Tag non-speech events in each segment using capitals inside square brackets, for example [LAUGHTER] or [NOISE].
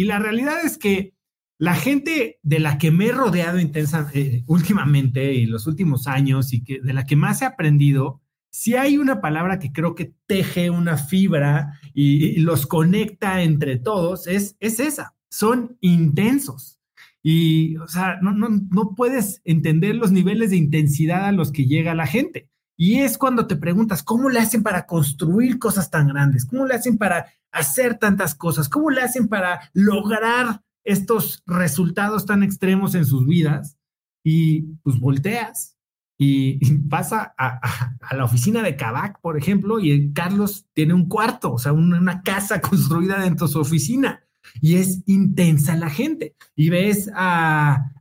Y la realidad es que la gente de la que me he rodeado intensa eh, últimamente y los últimos años y que de la que más he aprendido, si hay una palabra que creo que teje una fibra y, los conecta entre todos, es, es esa. Son intensos. Y, o sea, no, no, no puedes entender los niveles de intensidad a los que llega la gente. Y es cuando te preguntas, ¿cómo le hacen para construir cosas tan grandes? ¿Cómo le hacen para hacer tantas cosas? ¿Cómo le hacen para lograr estos resultados tan extremos en sus vidas? Y pues volteas y, pasa a, la oficina de Kavak, por ejemplo, y Carlos tiene un cuarto, o sea, una casa [LAUGHS] construida dentro de su oficina y es intensa la gente. Y ves a,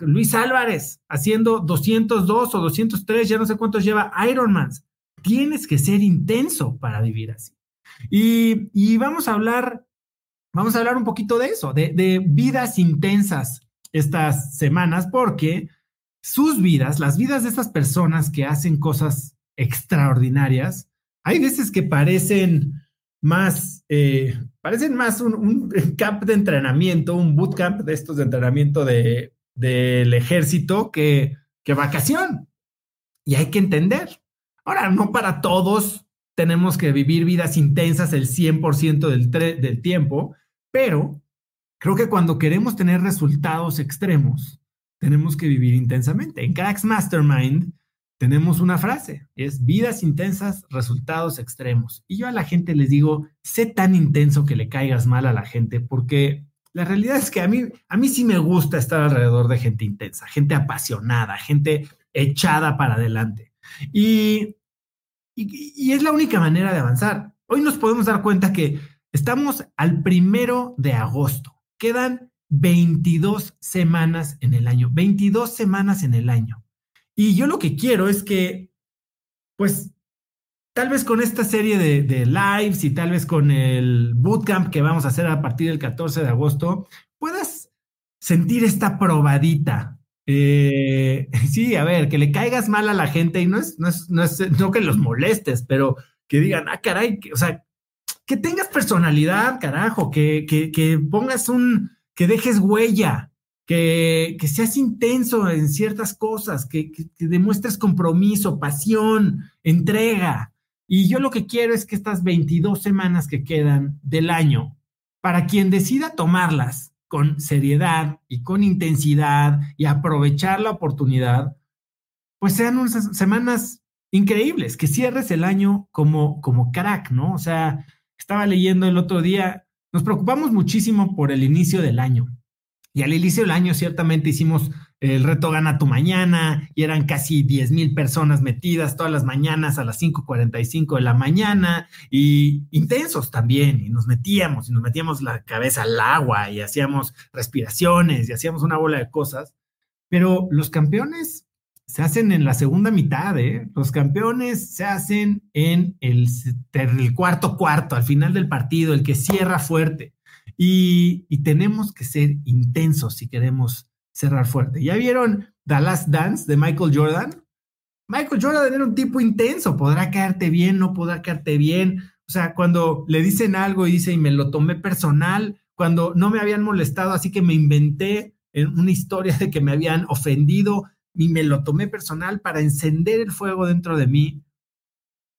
Luis Álvarez haciendo 202 o 203, ya no sé cuántos lleva Ironman. Tienes que ser intenso para vivir así. Y, vamos a hablar, vamos a hablar un poquito de eso, de, de vidas intensas estas semanas, porque sus vidas, las vidas de estas personas que hacen cosas extraordinarias, hay veces que parecen más, eh, parecen más un, [LAUGHS] camp de entrenamiento, un bootcamp de estos de entrenamiento de, del ejército que, que vacación. Y hay que entender. Ahora, no para todos tenemos que vivir vidas intensas el 100% del, del tiempo, pero creo que cuando queremos tener resultados extremos, tenemos que vivir intensamente. En Cracks Mastermind tenemos una frase, es vidas intensas, resultados extremos. Y yo a la gente les digo, sé tan intenso que le caigas mal a la gente, porque la realidad es que a mí, a mí sí me gusta estar alrededor de gente intensa, gente apasionada, gente echada para adelante. Y, y, y es la única manera de avanzar. Hoy nos podemos dar cuenta que estamos al primero de agosto. Quedan 22 semanas en el año, 22 semanas en el año. Y yo lo que quiero es que, pues, tal vez con esta serie de, lives y tal vez con el bootcamp que vamos a hacer a partir del 14 de agosto, puedas sentir esta probadita. Eh, [LAUGHS] sí, a ver, que le caigas mal a la gente y no es, no es, no es, no que los molestes, pero que digan, ah, caray, o sea, que tengas personalidad, carajo, que, que, que pongas un, que dejes huella, que, seas intenso en ciertas cosas, que, demuestres compromiso, pasión, entrega. Y yo lo que quiero es que estas 22 semanas que quedan del año, para quien decida tomarlas con seriedad y con intensidad y aprovechar la oportunidad, pues sean unas semanas increíbles, que cierres el año como, como crack, ¿no? O sea, estaba leyendo el otro día, nos preocupamos muchísimo por el inicio del año y al inicio del año ciertamente hicimos el reto Gana tu Mañana y eran casi 10 mil personas metidas todas las mañanas a las 5.45 de la mañana y intensos también y nos metíamos y nos metíamos la cabeza al agua y hacíamos respiraciones y hacíamos una bola de cosas. Pero los campeones se hacen en la segunda mitad, ¿eh? Los campeones se hacen en el, el cuarto cuarto, al final del partido, el que cierra fuerte. Y, tenemos que ser intensos si queremos cerrar fuerte. ¿Ya vieron The Last Dance de Michael Jordan? Michael Jordan era un tipo intenso, podrá caerte bien, no podrá caerte bien. O sea, cuando le dicen algo y dice, y me lo tomé personal, cuando no me habían molestado, así que me inventé una historia de que me habían ofendido y me lo tomé personal para encender el fuego dentro de mí,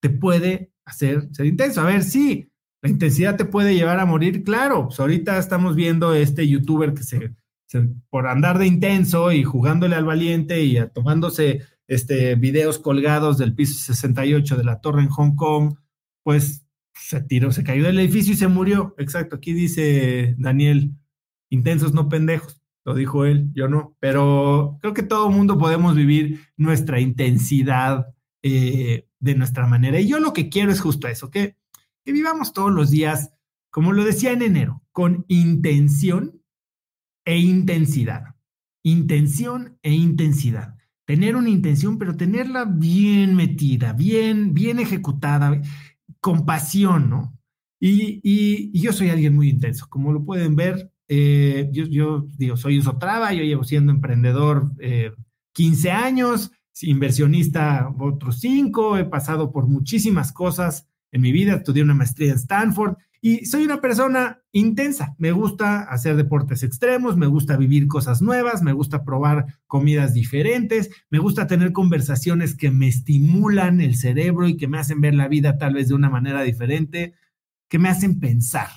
te puede hacer ser intenso. A ver, sí, la intensidad te puede llevar a morir, claro. Pues ahorita estamos viendo este youtuber que se, por andar de intenso y jugándole al valiente y tomándose este, videos colgados del piso 68 de la torre en Hong Kong, pues se tiró, se cayó del edificio y se murió. Exacto, aquí dice Daniel, intensos no pendejos, lo dijo él, yo no, pero creo que todo mundo podemos vivir nuestra intensidad eh, de nuestra manera. Y yo lo que quiero es justo eso, que que vivamos todos los días, como lo decía en enero, con intención e intensidad. Intención e intensidad. Tener una intención, pero tenerla bien metida, bien, bien ejecutada, con pasión, ¿no? Y, yo soy alguien muy intenso, como lo pueden ver. Eh, yo, yo, digo, soy yo llevo siendo emprendedor 15 eh, años, inversionista otros 5, he pasado por muchísimas cosas en mi vida, estudié una maestría en Stanford Y soy una persona intensa. Me gusta hacer deportes extremos, me gusta vivir cosas nuevas, me gusta probar comidas diferentes, me gusta tener conversaciones que me estimulan el cerebro y que me hacen ver la vida tal vez de una manera diferente, que me hacen pensar.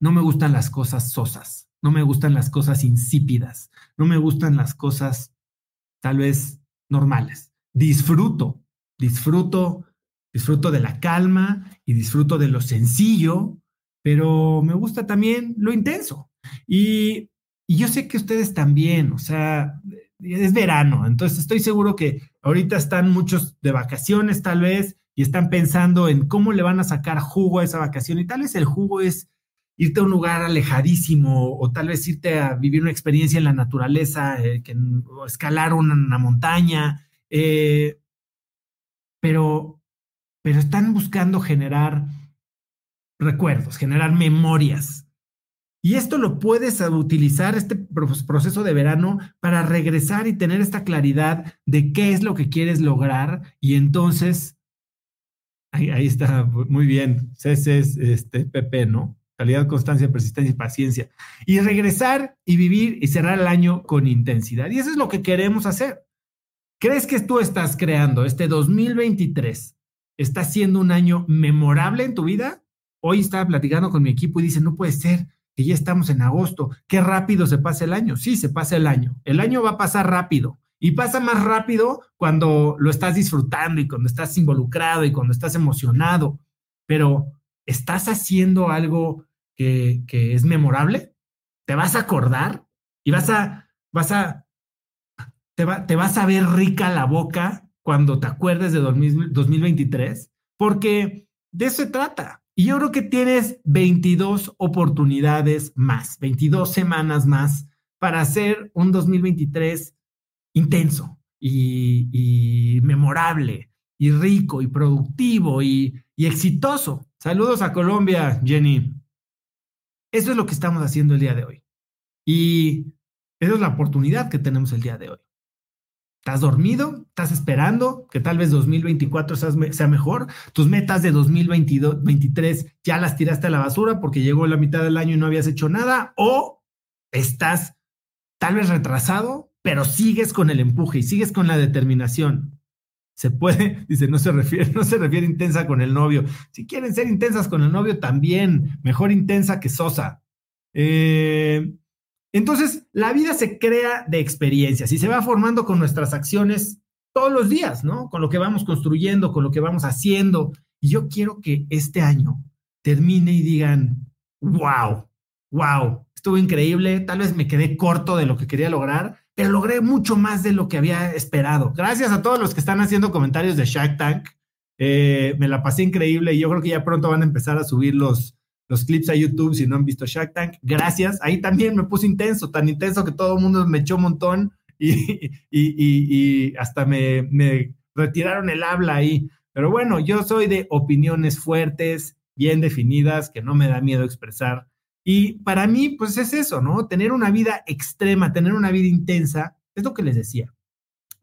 No me gustan las cosas sosas, no me gustan las cosas insípidas, no me gustan las cosas tal vez normales. Disfruto, disfruto disfruto de la calma y disfruto de lo sencillo, pero me gusta también lo intenso. Y, yo sé que ustedes también, o sea, es verano, entonces estoy seguro que ahorita están muchos de vacaciones tal vez y están pensando en cómo le van a sacar jugo a esa vacación y tal vez el jugo es irte a un lugar alejadísimo o tal vez irte a vivir una experiencia en la naturaleza, eh, que, o escalar una, montaña, eh, pero pero están buscando generar recuerdos, generar memorias. Y esto lo puedes utilizar, este proceso de verano, para regresar y tener esta claridad de qué es lo que quieres lograr. Y entonces, ahí, está, muy bien, CC es este, PP, ¿no? Calidad, constancia, persistencia y paciencia. Y regresar y vivir y cerrar el año con intensidad. Y eso es lo que queremos hacer. ¿Crees que tú estás creando este 2023 está siendo un año memorable en tu vida. Hoy estaba platicando con mi equipo y dice, no puede ser que ya estamos en agosto, qué rápido se pasa el año. Sí, se pasa el año. El año va a pasar rápido y pasa más rápido cuando lo estás disfrutando y cuando estás involucrado y cuando estás emocionado. Pero, ¿estás haciendo algo que, es memorable? ¿Te vas a acordar? Y vas a, vas a, te, va, te vas a ver rica la boca cuando te acuerdes de 2023, porque de eso se trata. Y yo creo que tienes 22 oportunidades más, 22 semanas más para hacer un 2023 intenso y, memorable y rico y productivo y, y exitoso. Saludos a Colombia, Jenny. Eso es lo que estamos haciendo el día de hoy. Y esa es la oportunidad que tenemos el día de hoy. ¿Estás dormido? ¿Estás esperando que tal vez 2024 sea mejor? ¿Tus metas de 2023 ya las tiraste a la basura porque llegó la mitad del año y no habías hecho nada? ¿O estás tal vez retrasado, pero sigues con el empuje y sigues con la determinación? Se puede, [LAUGHS] dice, no se refiere, no se refiere intensa con el novio. Si quieren ser intensas con el novio, también, mejor intensa que sosa. Eh, entonces, la vida se crea de experiencias y se va formando con nuestras acciones todos los días, ¿no? Con lo que vamos construyendo, con lo que vamos haciendo. Y yo quiero que este año termine y digan, wow, wow, estuvo increíble, tal vez me quedé corto de lo que quería lograr, pero logré mucho más de lo que había esperado. Gracias a todos los que están haciendo comentarios de Shark Tank. Eh, me la pasé increíble y yo creo que ya pronto van a empezar a subir los, los clips a YouTube si no han visto Shark Tank. Gracias. Ahí también me puse intenso, tan intenso que todo el mundo me echó un montón [LAUGHS] y, y, hasta me, me, retiraron el habla ahí. Pero bueno, yo soy de opiniones fuertes, bien definidas, que no me da miedo expresar. Y para mí, pues es eso, ¿no? Tener una vida extrema, tener una vida intensa, es lo que les decía.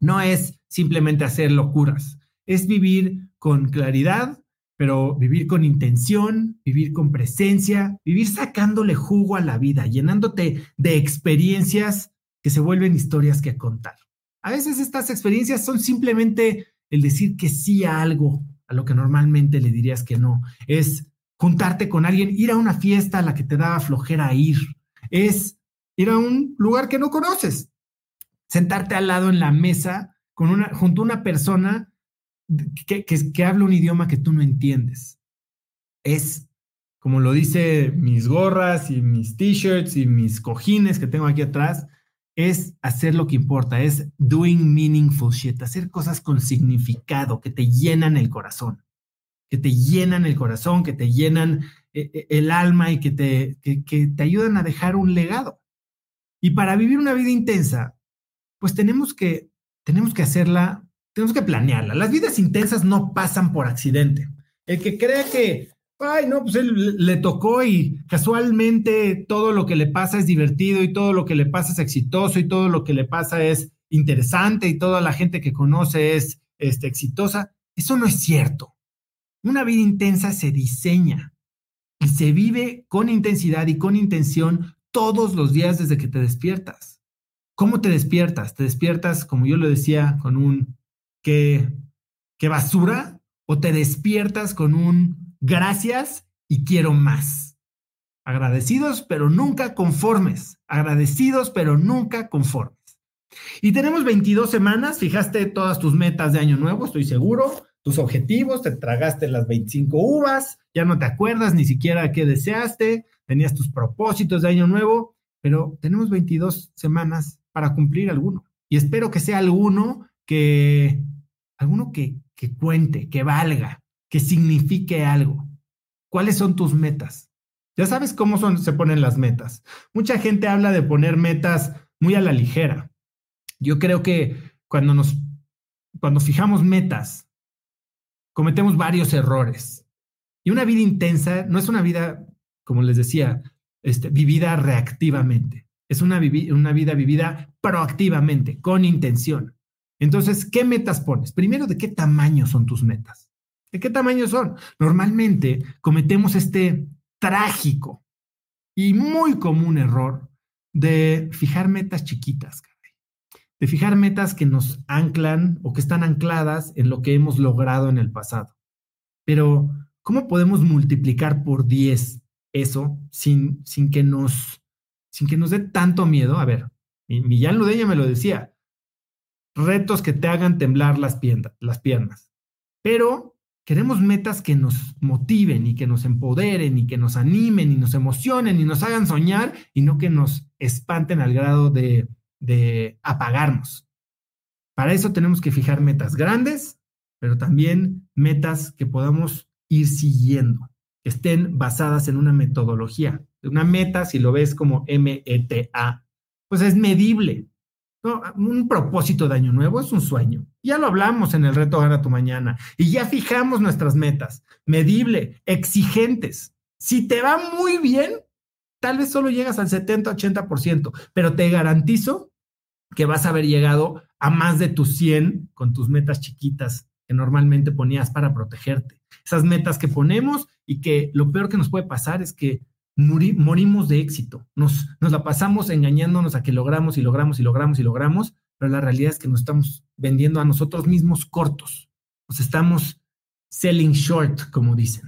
No es simplemente hacer locuras, es vivir con claridad, pero vivir con intención, vivir con presencia, vivir sacándole jugo a la vida, llenándote de experiencias que se vuelven historias que contar. A veces estas experiencias son simplemente el decir que sí a algo, a lo que normalmente le dirías que no. Es juntarte con alguien, ir a una fiesta a la que te daba flojera ir. Es ir a un lugar que no conoces, sentarte al lado en la mesa con una, junto a una persona que, habla un idioma que tú no entiendes. Es, como lo dice mis gorras y mis t-shirts y mis cojines que tengo aquí atrás, es hacer lo que importa, es doing meaningful shit, hacer cosas con significado, que te llenan el corazón, que te llenan el corazón, que te llenan eh, eh, el alma y que te, que, que te ayudan a dejar un legado. Y para vivir una vida intensa, pues tenemos que, tenemos que hacerla tenemos que planearla. Las vidas intensas no pasan por accidente. El que cree que, ay, no, pues él le tocó y casualmente todo lo que le pasa es divertido y todo lo que le pasa es exitoso y todo lo que le pasa es interesante y toda la gente que conoce es este, exitosa, eso no es cierto. Una vida intensa se diseña. y se vive con intensidad y con intención todos los días desde que te despiertas. ¿Cómo te despiertas? ¿Te despiertas, como yo lo decía, con un qué, qué basura? ¿O te despiertas con un gracias y quiero más? Agradecidos, pero nunca conformes. Agradecidos, pero nunca conformes. Y tenemos 22 semanas, fijaste todas tus metas de año nuevo, estoy seguro, tus objetivos, te tragaste las 25 uvas, ya no te acuerdas ni siquiera qué deseaste, tenías tus propósitos de año nuevo, pero tenemos 22 semanas para cumplir alguno. Y espero que sea alguno que, alguno que, que cuente, que valga, que signifique algo. ¿Cuáles son tus metas? Ya sabes cómo son, se ponen las metas. Mucha gente habla de poner metas muy a la ligera. Yo creo que cuando nos, cuando fijamos metas, cometemos varios errores. Y una vida intensa no es una vida, como les decía, este, vivida reactivamente. Es una, una vida vivida proactivamente, con intención. Entonces, ¿qué metas pones? Primero, ¿de qué tamaño son tus metas? ¿De qué tamaño son? Normalmente cometemos este trágico y muy común error de fijar metas chiquitas de fijar metas que nos anclan o que están ancladas en lo que hemos logrado en el pasado. Pero, ¿cómo podemos multiplicar por 10 eso sin, sin, que, nos, sin que nos dé tanto miedo? A ver, Millán Ludeña me lo decía, retos que te hagan temblar las, piernas, las piernas. Pero queremos metas que nos motiven y que nos empoderen y que nos animen y nos emocionen y nos hagan soñar y no que nos espanten al grado de de apagarnos. Para eso tenemos que fijar metas grandes, pero también metas que podamos ir siguiendo, que estén basadas en una metodología. Una meta, si lo ves como M-E-T-A, pues es medible. Un propósito de año nuevo es un sueño. Ya lo hablamos en el reto Gana tu Mañana y ya fijamos nuestras metas. Medible, exigentes. Si te va muy bien, tal vez solo llegas al 70-80%, pero te garantizo que vas a haber llegado a más de tus 100 con tus metas chiquitas que normalmente ponías para protegerte. Esas metas que ponemos y que lo peor que nos puede pasar es que morimos de éxito. Nos, nos la pasamos engañándonos a que logramos y logramos y logramos y logramos, pero la realidad es que nos estamos vendiendo a nosotros mismos cortos. Nos estamos selling short, como dicen.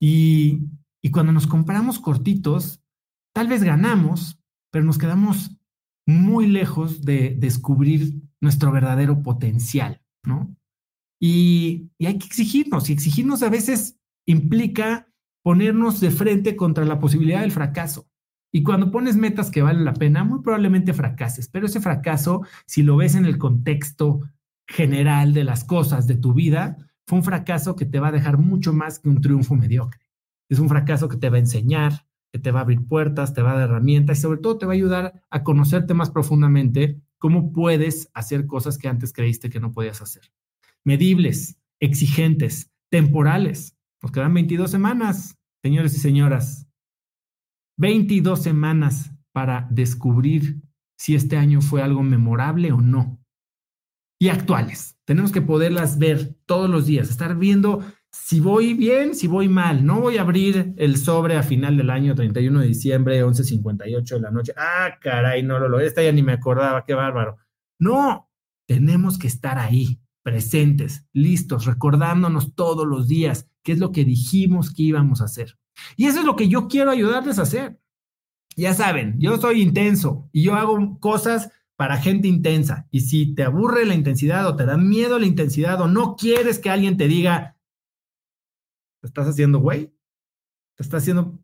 Y, y cuando nos compramos cortitos, Tal vez ganamos, pero nos quedamos muy lejos de descubrir nuestro verdadero potencial, ¿no? Y, hay que exigirnos, y exigirnos a veces implica ponernos de frente contra la posibilidad del fracaso. Y cuando pones metas que valen la pena, muy probablemente fracases, pero ese fracaso, si lo ves en el contexto general de las cosas de tu vida, fue un fracaso que te va a dejar mucho más que un triunfo mediocre. Es un fracaso que te va a enseñar, que te va a abrir puertas, te va a dar herramientas y sobre todo te va a ayudar a conocerte más profundamente cómo puedes hacer cosas que antes creíste que no podías hacer. Medibles, exigentes, temporales. Nos quedan 22 semanas, señores y señoras. 22 semanas para descubrir si este año fue algo memorable o no. Y actuales. Tenemos que poderlas ver todos los días, estar viendo si voy bien, si voy mal. No voy a abrir el sobre a final del año, 31 de diciembre, 11.58 de la noche. Ah, caray, no lo logré. Esta ya ni me acordaba, qué bárbaro. No, tenemos que estar ahí, presentes, listos, recordándonos todos los días qué es lo que dijimos que íbamos a hacer. Y eso es lo que yo quiero ayudarles a hacer. Ya saben, yo soy intenso y yo hago cosas para gente intensa. Y si te aburre la intensidad o te da miedo la intensidad o no quieres que alguien te diga, te estás haciendo güey, te estás haciendo,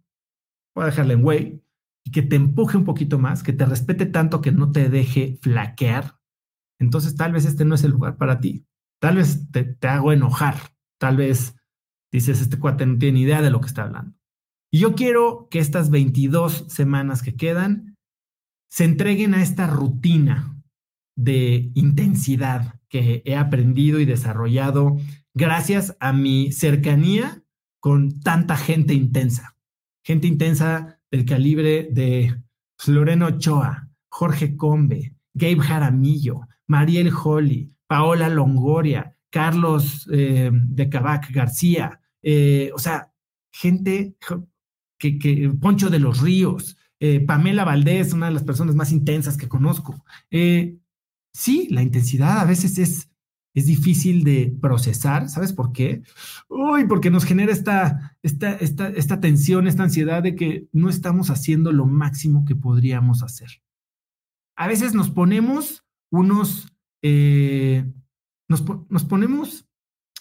voy a dejarle en güey, y que te empuje un poquito más, que te respete tanto que no te deje flaquear, entonces tal vez este no es el lugar para ti. Tal vez te, hago enojar, tal vez dices, este cuate no tiene idea de lo que está hablando. Y yo quiero que estas 22 semanas que quedan se entreguen a esta rutina de intensidad que he aprendido y desarrollado gracias a mi cercanía con tanta gente intensa. Gente intensa del calibre de Loreno Ochoa, Jorge Combe, Gabe Jaramillo, Mariel Holly, Paola Longoria, Carlos eh, de Cabac García. Eh, o sea, gente, que, Poncho de los Ríos, eh, Pamela Valdés, una de las personas más intensas que conozco. Sí, la intensidad a veces es, es difícil de procesar. ¿Sabes por qué? Uy, porque nos genera esta, esta, esta, esta tensión, esta ansiedad de que no estamos haciendo lo máximo que podríamos hacer. A veces nos ponemos unos, eh, nos, ponemos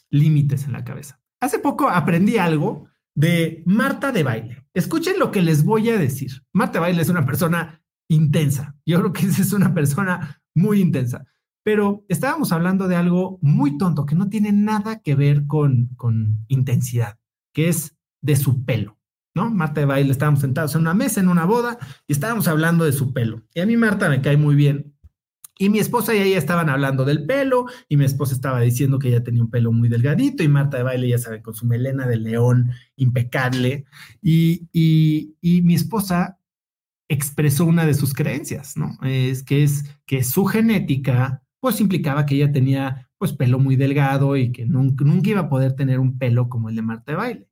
límites en la cabeza. Hace poco aprendí algo de Marta de Baile. Escuchen lo que les voy a decir. Marta de Baile es una persona intensa. Yo creo que [LAUGHS] es una persona muy intensa. Pero estábamos hablando de algo muy tonto que no tiene nada que ver con, con intensidad, que es de su pelo. ¿no? Marta de Baile, estábamos sentados en una mesa, en una boda, y estábamos hablando de su pelo. Y a mí Marta me cae muy bien. Y mi esposa y ella estaban hablando del pelo, y mi esposa estaba diciendo que ella tenía un pelo muy delgadito, y Marta de Baile, ya sabe, con su melena de león impecable. Y, y, y mi esposa expresó una de sus creencias, ¿no? Es que es que su genética pues implicaba que ella tenía pues pelo muy delgado y que nunca, nunca iba a poder tener un pelo como el de Marta de Baile.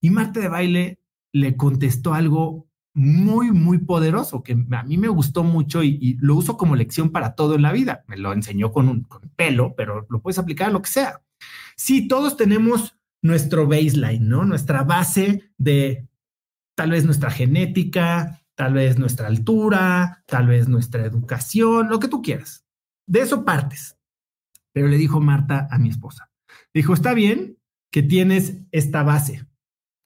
Y Marta de Baile le contestó algo muy, muy poderoso que a mí me gustó mucho y, lo uso como lección para todo en la vida. Me lo enseñó con un pelo, pero lo puedes aplicar a lo que sea. Sí, todos tenemos nuestro baseline, ¿no? Nuestra base de tal vez nuestra genética, tal vez nuestra altura, tal vez nuestra educación, lo que tú quieras. De eso partes. Pero le dijo Marta a mi esposa. Dijo, está bien que tienes esta base,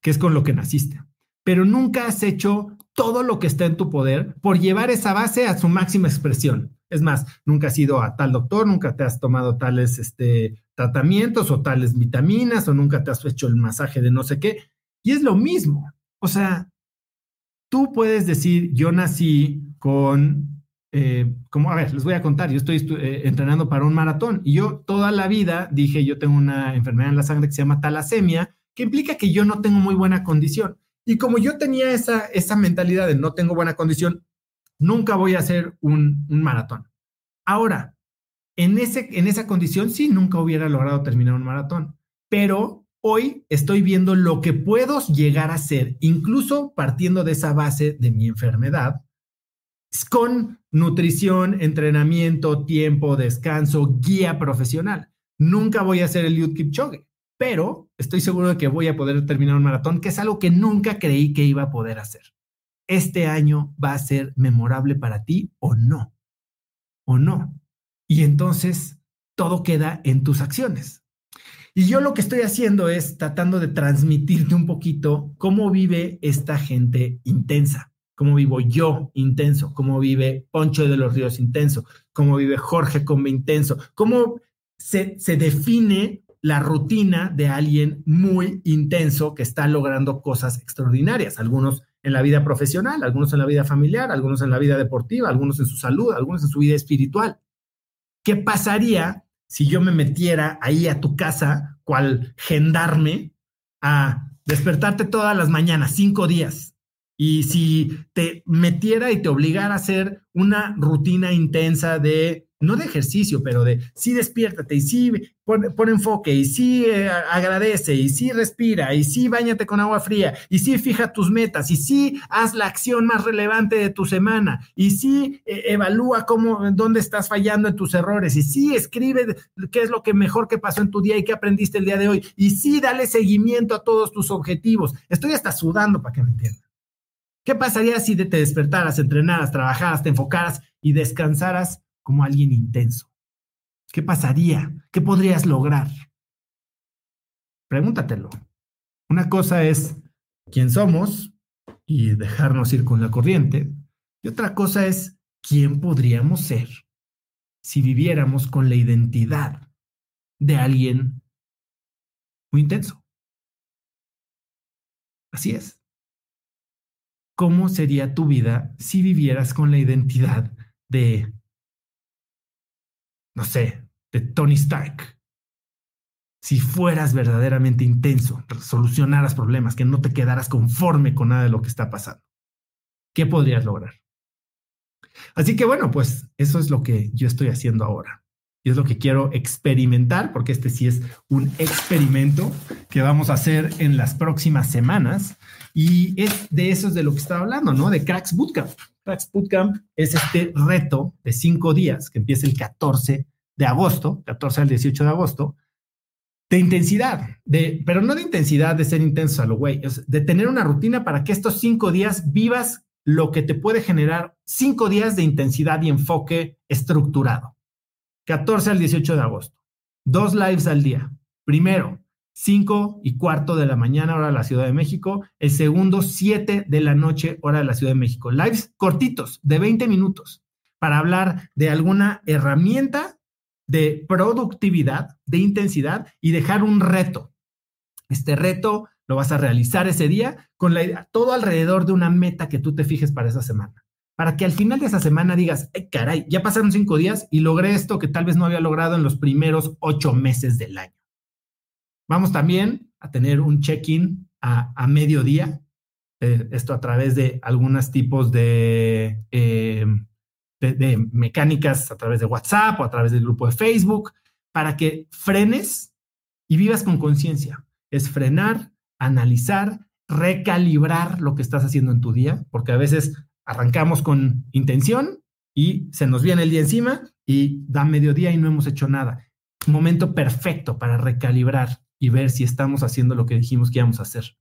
que es con lo que naciste, pero nunca has hecho todo lo que está en tu poder por llevar esa base a su máxima expresión. Es más, nunca has ido a tal doctor, nunca te has tomado tales este, tratamientos o tales vitaminas o nunca te has hecho el masaje de no sé qué. Y es lo mismo. O sea, tú puedes decir, yo nací con eh, como, a ver, les voy a contar, yo estoy eh, entrenando para un maratón y yo toda la vida dije, yo tengo una enfermedad en la sangre que se llama talasemia, que implica que yo no tengo muy buena condición. Y como yo tenía esa, esa mentalidad de no tengo buena condición, nunca voy a hacer un, maratón. Ahora, en, ese, en esa condición sí, nunca hubiera logrado terminar un maratón, pero hoy estoy viendo lo que puedo llegar a hacer, incluso partiendo de esa base de mi enfermedad, con nutrición, entrenamiento, tiempo, descanso, guía profesional. Nunca voy a hacer el Youth Kipchoge, pero estoy seguro de que voy a poder terminar un maratón, que es algo que nunca creí que iba a poder hacer. Este año va a ser memorable para ti o no, o no. Y entonces todo queda en tus acciones. Y yo lo que estoy haciendo es tratando de transmitirte un poquito cómo vive esta gente intensa cómo vivo yo intenso, cómo vive Poncho de los Ríos intenso, cómo vive Jorge Combe intenso, cómo se, se define la rutina de alguien muy intenso que está logrando cosas extraordinarias, algunos en la vida profesional, algunos en la vida familiar, algunos en la vida deportiva, algunos en su salud, algunos en su vida espiritual. ¿Qué pasaría si yo me metiera ahí a tu casa, cual gendarme, a despertarte todas las mañanas, cinco días, y si te metiera y te obligara a hacer una rutina intensa de, no de ejercicio, pero de sí despiértate y sí pon, enfoque y sí eh, agradece y sí respira y sí bañate con agua fría y sí fija tus metas y sí haz la acción más relevante de tu semana y sí eh, evalúa cómo, dónde estás fallando en tus errores y sí escribe qué es lo que mejor que pasó en tu día y qué aprendiste el día de hoy y sí dale seguimiento a todos tus objetivos. Estoy hasta sudando para que me entiendan. ¿Qué pasaría si te despertaras, entrenaras, trabajaras, te enfocaras y descansaras como alguien intenso? ¿Qué pasaría? ¿Qué podrías lograr? Pregúntatelo. Una cosa es quién somos y dejarnos ir con la corriente. Y otra cosa es quién podríamos ser si viviéramos con la identidad de alguien muy intenso. Así es. ¿Cómo sería tu vida si vivieras con la identidad de, no sé, de Tony Stark? Si fueras verdaderamente intenso, solucionaras problemas, que no te quedaras conforme con nada de lo que está pasando, ¿qué podrías lograr? Así que bueno, pues eso es lo que yo estoy haciendo ahora. Y es lo que quiero experimentar, porque este sí es un experimento que vamos a hacer en las próximas semanas Y es de eso es de lo que estaba hablando, ¿no? De Cracks Bootcamp. Cracks Bootcamp es este reto de cinco días que empieza el 14 de agosto, 14 al 18 de agosto, de intensidad, de, pero no de intensidad de ser intenso a lo güey, de tener una rutina para que estos cinco días vivas lo que te puede generar cinco días de intensidad y enfoque estructurado. 14 al 18 de agosto. Dos lives al día. Primero, 5 y cuarto de la mañana, hora de la Ciudad de México. El segundo, 7 de la noche, hora de la Ciudad de México. Lives cortitos, de 20 minutos, para hablar de alguna herramienta de productividad, de intensidad y dejar un reto. Este reto lo vas a realizar ese día con la idea, todo alrededor de una meta que tú te fijes para esa semana para que al final de esa semana digas, caray, ya pasaron cinco días y logré esto que tal vez no había logrado en los primeros ocho meses del año. Vamos también a tener un check-in a, mediodía, eh, esto a través de algunos tipos de, em, de mecánicas, a través de WhatsApp o a través del grupo de Facebook, para que frenes y vivas con conciencia. Es frenar, analizar, recalibrar lo que estás haciendo en tu día, porque a veces arrancamos con intención y se nos viene el día encima y da mediodía y no hemos hecho nada. Momento perfecto para recalibrar y ver si estamos haciendo lo que dijimos que íbamos a hacer.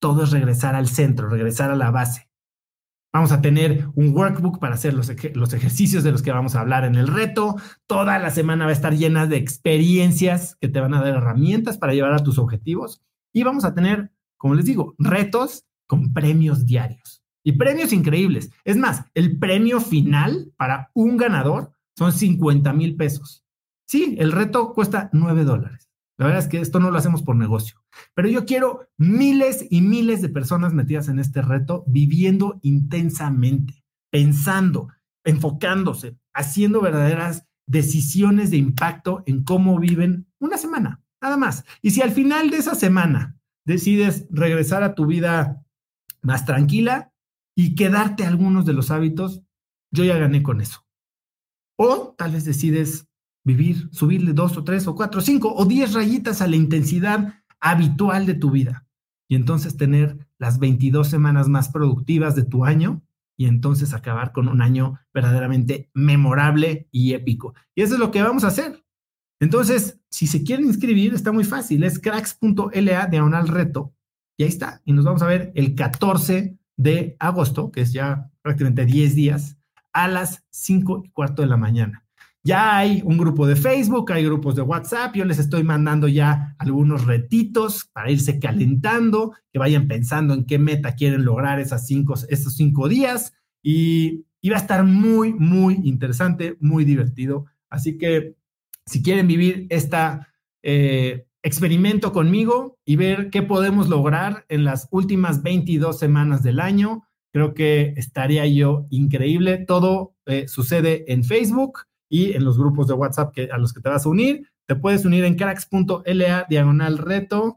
Todo es regresar al centro, regresar a la base. Vamos a tener un workbook para hacer los, ejercicios de los que vamos a hablar en el reto. Toda la semana va a estar llena de experiencias que te van a dar herramientas para llevar a tus objetivos. Y vamos a tener, como les digo, retos con premios diarios. Y premios increíbles. Es más, el premio final para un ganador son 50 mil pesos. Sí, el reto cuesta 9 dólares. La verdad es que esto no lo hacemos por negocio. Pero yo quiero miles y miles de personas metidas en este reto, viviendo intensamente, pensando, enfocándose, haciendo verdaderas decisiones de impacto en cómo viven una semana, nada más. Y si al final de esa semana decides regresar a tu vida más tranquila, y quedarte algunos de los hábitos, yo ya gané con eso. O tal vez decides vivir, subirle dos o tres o cuatro, cinco o diez rayitas a la intensidad habitual de tu vida. Y entonces tener las 22 semanas más productivas de tu año y entonces acabar con un año verdaderamente memorable y épico. Y eso es lo que vamos a hacer. Entonces, si se quieren inscribir, está muy fácil. Es cracks.la diagonal reto. Y ahí está. Y nos vamos a ver el 14 de agosto, que es ya prácticamente 10 días, a las 5 y cuarto de la mañana. Ya hay un grupo de Facebook, hay grupos de WhatsApp, yo les estoy mandando ya algunos retitos para irse calentando, que vayan pensando en qué meta quieren lograr esas cinco, estos cinco días y, y va a estar muy, muy interesante, muy divertido. Así que si quieren vivir esta eh, experimento conmigo y ver qué podemos lograr en las últimas 22 semanas del año. Creo que estaría yo increíble. Todo eh, sucede en Facebook y en los grupos de WhatsApp que, a los que te vas a unir. Te puedes unir en cracks.la diagonal reto